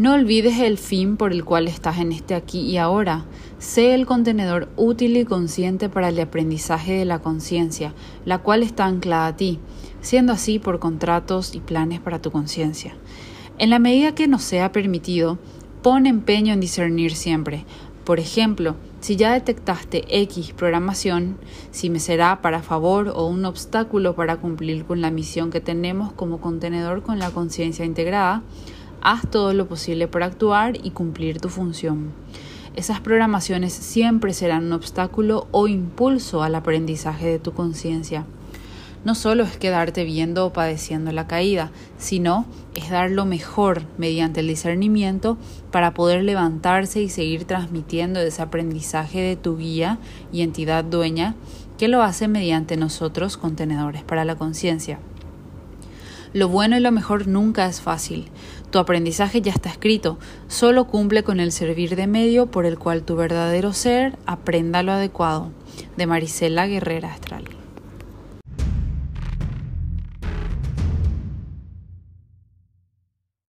No olvides el fin por el cual estás en este aquí y ahora. Sé el contenedor útil y consciente para el aprendizaje de la conciencia, la cual está anclada a ti, siendo así por contratos y planes para tu conciencia. En la medida que nos sea permitido, pon empeño en discernir siempre. Por ejemplo, si ya detectaste X programación, si me será para favor o un obstáculo para cumplir con la misión que tenemos como contenedor con la conciencia integrada, Haz todo lo posible por actuar y cumplir tu función. Esas programaciones siempre serán un obstáculo o impulso al aprendizaje de tu conciencia. No solo es quedarte viendo o padeciendo la caída, sino es dar lo mejor mediante el discernimiento para poder levantarse y seguir transmitiendo ese aprendizaje de tu guía y entidad dueña que lo hace mediante nosotros contenedores para la conciencia. Lo bueno y lo mejor nunca es fácil. Tu aprendizaje ya está escrito, solo cumple con el servir de medio por el cual tu verdadero ser aprenda lo adecuado. De Marisela Guerrera Astral.